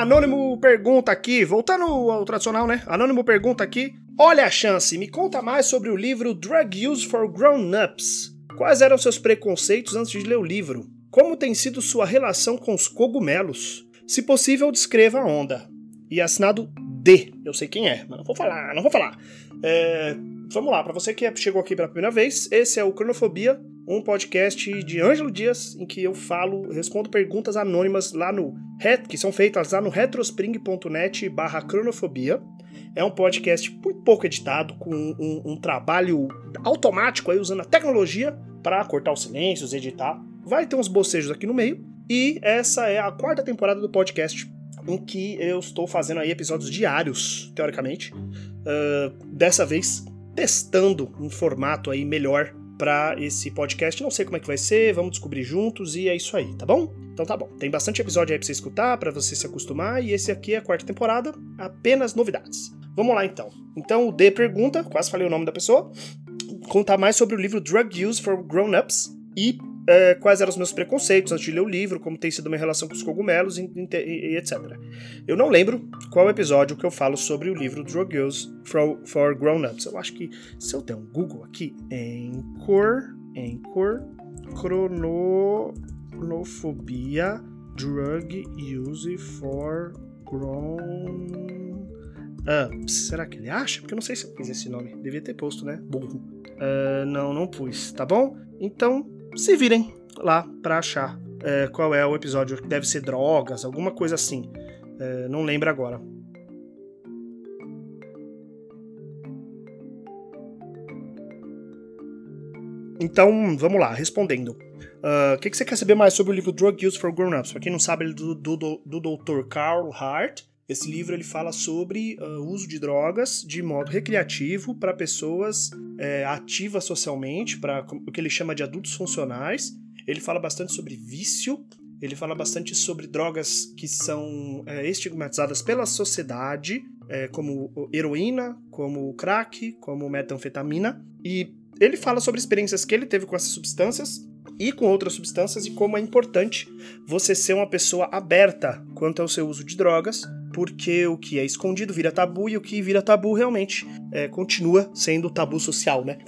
Anônimo pergunta aqui, voltando ao tradicional, né? Anônimo pergunta aqui. Olha a chance, me conta mais sobre o livro Drug Use for Grown-Ups. Quais eram seus preconceitos antes de ler o livro? Como tem sido sua relação com os cogumelos? Se possível, descreva a onda. E assinado D. Eu sei quem é, mas não vou falar, não vou falar. É, vamos lá, para você que chegou aqui pela primeira vez, esse é o Cronofobia, um podcast de Ângelo Dias, em que eu falo, respondo perguntas anônimas lá no que são feitas lá no retrospring.net barra cronofobia. É um podcast muito pouco editado, com um, um trabalho automático aí, usando a tecnologia para cortar os silêncios, editar. Vai ter uns bocejos aqui no meio. E essa é a quarta temporada do podcast em que eu estou fazendo aí episódios diários, teoricamente. Uh, dessa vez testando um formato aí melhor para esse podcast. Não sei como é que vai ser, vamos descobrir juntos e é isso aí, tá bom? Então tá bom. Tem bastante episódio aí pra você escutar, para você se acostumar, e esse aqui é a quarta temporada, apenas novidades. Vamos lá então. Então o D pergunta, quase falei o nome da pessoa, contar mais sobre o livro Drug Use for Grown-Ups e é, quais eram os meus preconceitos antes de ler o livro, como tem sido minha relação com os cogumelos e, e, e, etc. Eu não lembro qual episódio que eu falo sobre o livro Drug Use for, for Grown-Ups. Eu acho que se eu der um Google aqui, Anchor, Anchor, Cronofobia, Drug Use for Grown Ups. Será que ele acha? Porque eu não sei se eu pus esse nome. Devia ter posto, né? Burro. Uh, não, não pus, tá bom? Então, se virem lá para achar é, qual é o episódio. Deve ser drogas, alguma coisa assim. É, não lembro agora. Então, vamos lá, respondendo. Ah, o uh, que, que, você quer saber mais sobre o livro Drug Use for Grown-Ups? Para quem não sabe, ele é do, do, do Dr. Carl Hart. Esse livro ele fala sobre o uh, uso de drogas de modo recreativo para pessoas é, ativas socialmente, para o que ele chama de adultos funcionais. Ele fala bastante sobre vício, ele fala bastante sobre drogas que são é, estigmatizadas pela sociedade, é, como heroína, como crack, como metanfetamina. E ele fala sobre experiências que ele teve com essas substâncias e com outras substâncias e como é importante você ser uma pessoa aberta quanto ao seu uso de drogas porque o que é escondido vira tabu e o que vira tabu realmente é, continua sendo tabu social, né?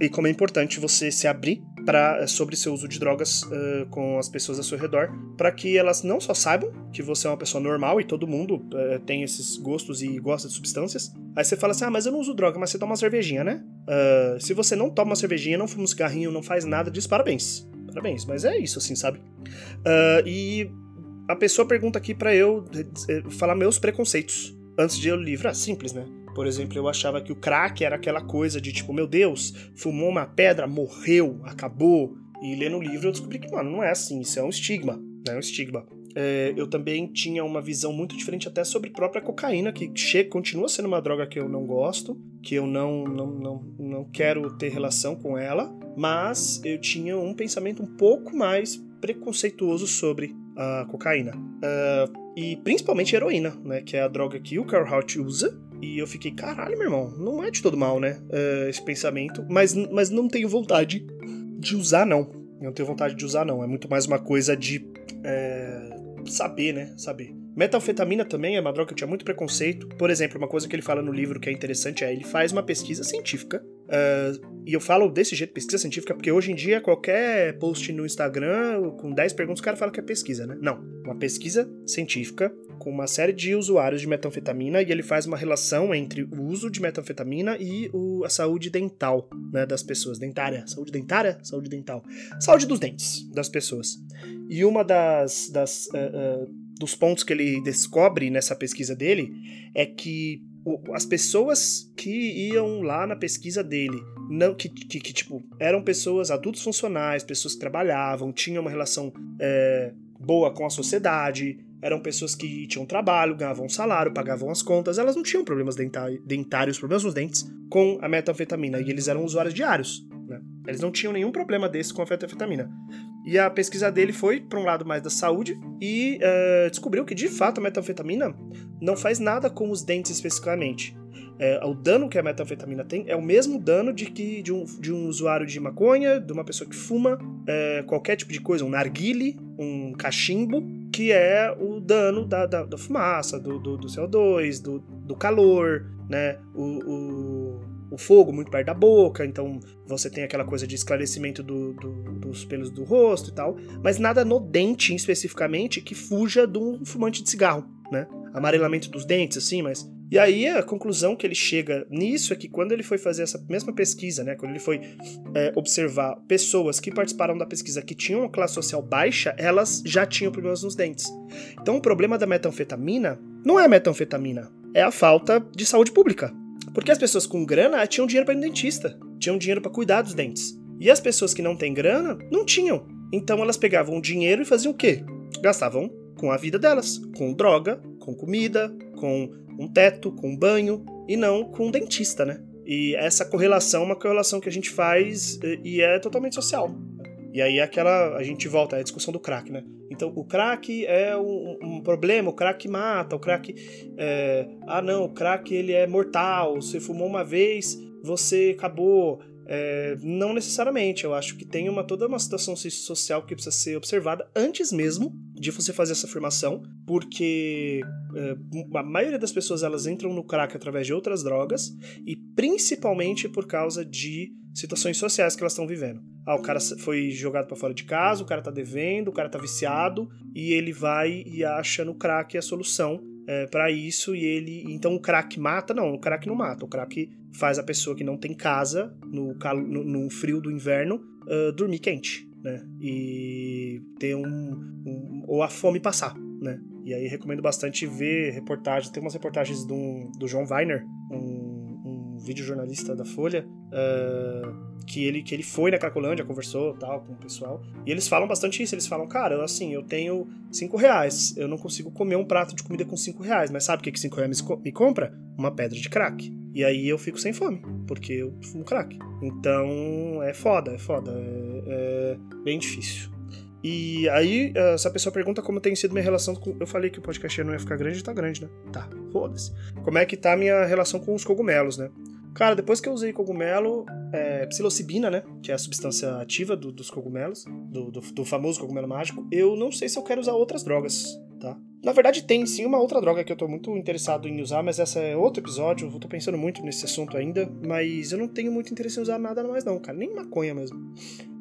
E como é importante você se abrir para sobre seu uso de drogas uh, com as pessoas ao seu redor, para que elas não só saibam que você é uma pessoa normal e todo mundo uh, tem esses gostos e gosta de substâncias. Aí você fala assim: ah, mas eu não uso droga, mas você toma uma cervejinha, né? Uh, se você não toma uma cervejinha, não fuma um cigarrinho, não faz nada disso, parabéns. Parabéns, mas é isso, assim, sabe? e a pessoa pergunta aqui para eu eh, falar meus preconceitos antes de eu livro. Ah, simples, né? Por exemplo, eu achava que o crack era aquela coisa de tipo, meu Deus, fumou uma pedra, morreu, acabou. E lendo o livro eu descobri que, mano, não é assim, isso é um estigma, né? É um estigma. É, eu também tinha uma visão muito diferente até sobre própria cocaína, que chega, continua sendo uma droga que eu não gosto, que eu não, não, não, não quero ter relação com ela, mas eu tinha um pensamento um pouco mais preconceituoso sobre a cocaína. Uh, e principalmente heroína, né? Que é a droga que o Carl Hart usa. E eu fiquei, caralho, meu irmão, não é de todo mal, né? Uh, esse pensamento. Mas, mas não tenho vontade de usar, não. Não tenho vontade de usar, não. É muito mais uma coisa de é, saber, né? Saber. Metanfetamina também é uma droga que eu tinha muito preconceito. Por exemplo, uma coisa que ele fala no livro que é interessante é ele faz uma pesquisa científica Uh, e eu falo desse jeito, pesquisa científica, porque hoje em dia qualquer post no Instagram com 10 perguntas o cara fala que é pesquisa, né? Não. Uma pesquisa científica com uma série de usuários de metanfetamina e ele faz uma relação entre o uso de metanfetamina e o, a saúde dental né, das pessoas. Dentária. Saúde dentária? Saúde dental. Saúde dos dentes das pessoas. E uma das, das uh, uh, dos pontos que ele descobre nessa pesquisa dele é que as pessoas que iam lá na pesquisa dele, não que, que, que, tipo, eram pessoas adultos funcionais, pessoas que trabalhavam, tinham uma relação é, boa com a sociedade, eram pessoas que tinham trabalho, ganhavam salário, pagavam as contas, elas não tinham problemas dentários, problemas nos dentes com a metanfetamina, e eles eram usuários diários, né? Eles não tinham nenhum problema desse com a metanfetamina. E a pesquisa dele foi para um lado mais da saúde e uh, descobriu que de fato a metanfetamina não faz nada com os dentes especificamente. É, o dano que a metanfetamina tem é o mesmo dano de que de um, de um usuário de maconha, de uma pessoa que fuma é, qualquer tipo de coisa, um narguile, um cachimbo, que é o dano da, da, da fumaça, do, do, do, CO2, do, do calor, né? O, o, o, fogo muito perto da boca, então você tem aquela coisa de esclarecimento do, do, dos pelos do rosto e tal, mas nada no dente especificamente que fuja de um fumante de cigarro, né? Amarelamento dos dentes, assim, mas e aí a conclusão que ele chega nisso é que quando ele foi fazer essa mesma pesquisa, né, quando ele foi é, observar pessoas que participaram da pesquisa que tinham uma classe social baixa, elas já tinham problemas nos dentes. Então o problema da metanfetamina não é a metanfetamina, é a falta de saúde pública. Porque as pessoas com grana tinham dinheiro para ir no dentista, tinham dinheiro para cuidar dos dentes. E as pessoas que não têm grana não tinham. Então elas pegavam o dinheiro e faziam o quê? Gastavam com a vida delas, com droga, com comida, com um teto, com um banho, e não com um dentista, né? E essa correlação é uma correlação que a gente faz e é totalmente social. E aí aquela. A gente volta à discussão do crack, né? Então o crack é um, um problema, o crack mata, o crack. É, ah não, o crack ele é mortal. Você fumou uma vez, você acabou. É, não necessariamente, eu acho que tem uma, toda uma situação social que precisa ser observada antes mesmo de você fazer essa afirmação, porque é, a maioria das pessoas elas entram no crack através de outras drogas e principalmente por causa de situações sociais que elas estão vivendo. Ah, o cara foi jogado para fora de casa, o cara tá devendo, o cara tá viciado e ele vai e acha no crack a solução é, para isso e ele. Então o crack mata? Não, o crack não mata. O crack faz a pessoa que não tem casa no, no, no frio do inverno uh, dormir quente, né? E ter um, um, ou a fome passar, né? E aí recomendo bastante ver reportagens. Tem umas reportagens do, do João Weiner, um, um videojornalista da Folha. Uh, que ele, que ele foi na Cracolândia, conversou tal com o pessoal. E eles falam bastante isso. Eles falam, cara, assim, eu tenho cinco reais. Eu não consigo comer um prato de comida com cinco reais. Mas sabe o que, que cinco reais me compra? Uma pedra de crack. E aí eu fico sem fome, porque eu fumo crack. Então é foda, é foda. É, é bem difícil. E aí, essa pessoa pergunta como tem sido minha relação com. Eu falei que o podcast não ia ficar grande, tá grande, né? Tá, foda-se. Como é que tá a minha relação com os cogumelos, né? Cara, depois que eu usei cogumelo, é, psilocibina, né? Que é a substância ativa do, dos cogumelos, do, do, do, famoso cogumelo mágico, eu não sei se eu quero usar outras drogas, tá? Na verdade, tem sim uma outra droga que eu tô muito interessado em usar, mas essa é outro episódio, eu tô pensando muito nesse assunto ainda, mas eu não tenho muito interesse em usar nada mais não, cara, nem maconha mesmo.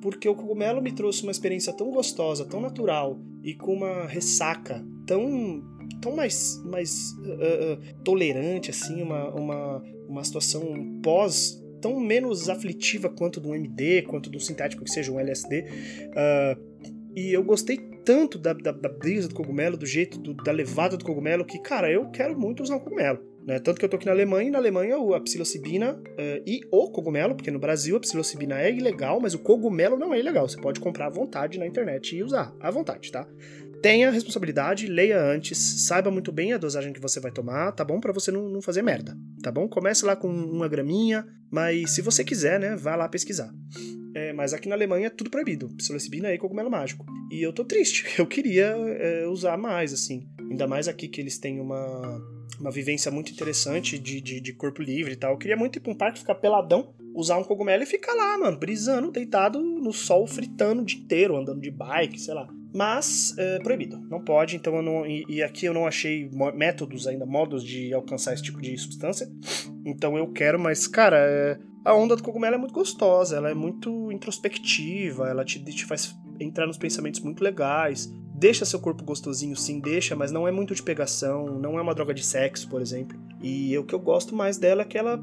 Porque o cogumelo me trouxe uma experiência tão gostosa, tão natural e com uma ressaca tão tão mais, mais uh, uh, tolerante, assim, uma, uma, uma situação pós tão menos aflitiva quanto do MD, quanto do sintético que seja um LSD. Uh, e eu gostei tanto da, da, da, brisa do cogumelo, do jeito, do, da levada do cogumelo, que, cara, eu quero muito usar um cogumelo. Né? Tanto que eu tô aqui na Alemanha, e na Alemanha a psilocibina uh, e o cogumelo, porque no Brasil a psilocibina é ilegal, mas o cogumelo não é ilegal. Você pode comprar à vontade na internet e usar à vontade, tá? Tenha responsabilidade, leia antes, saiba muito bem a dosagem que você vai tomar, tá bom? Para você não, não, fazer merda, tá bom? Comece lá com uma graminha, mas se você quiser, né, vá lá pesquisar. É, mas aqui na Alemanha é tudo proibido, psilocibina e cogumelo mágico. E eu tô triste, eu queria é, usar mais, assim. Ainda mais aqui que eles têm uma, uma vivência muito interessante de, de, de corpo livre e tal. Eu queria muito ir pra um parque, ficar peladão, usar um cogumelo e ficar lá, mano, brisando, deitado no sol, fritando o dia inteiro, andando de bike, sei lá mas é proibido, não pode, então eu não. E, e, aqui eu não achei métodos ainda, modos de alcançar esse tipo de substância. Então eu quero, mas, cara, é, a onda do cogumelo é muito gostosa, ela é muito introspectiva, ela te, te faz entrar nos pensamentos muito legais. Deixa seu corpo gostosinho, sim, deixa, mas não é muito de pegação, não é uma droga de sexo, por exemplo. E o que eu gosto mais dela é que ela.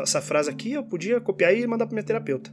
Essa frase aqui eu podia copiar e mandar pra minha terapeuta.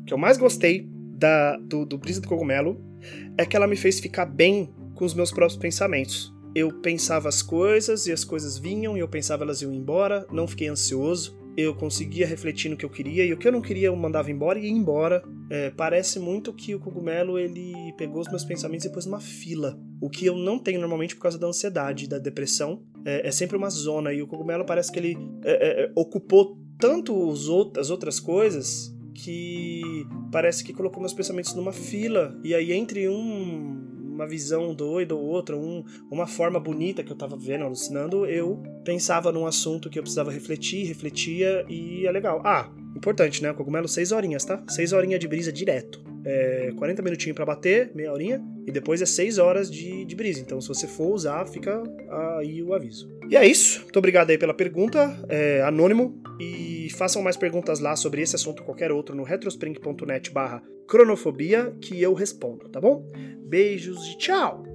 O que eu mais gostei da, do, do Brisa do Cogumelo é que ela me fez ficar bem com os meus próprios pensamentos. Eu pensava as coisas e as coisas vinham e eu pensava elas iam embora, não fiquei ansioso, eu conseguia refletir no que eu queria e o que eu não queria eu mandava embora e ia embora. É, parece muito que o cogumelo ele pegou os meus pensamentos e pôs numa fila, o que eu não tenho normalmente por causa da ansiedade, da depressão. É, é sempre uma zona e o cogumelo parece que ele é, é, é ocupou tanto os as outras coisas que parece que colocou meus pensamentos numa fila e aí entre um uma visão doida ou outra, um, uma forma bonita que eu tava vendo, alucinando, eu pensava num assunto que eu precisava refletir, refletia e é legal. Ah, importante, né? Cogumelo seis horinhas, tá? Seis horinhas de brisa direto. É 40 minutinhos para bater, meia horinha, e depois é 6 horas de, de brisa. Então, se você for usar, fica aí o aviso. E é isso. Muito obrigado aí pela pergunta, é, anônimo, e façam mais perguntas lá sobre esse assunto ou qualquer outro no retrospring.net barra cronofobia que eu respondo, tá bom? Beijos e tchau!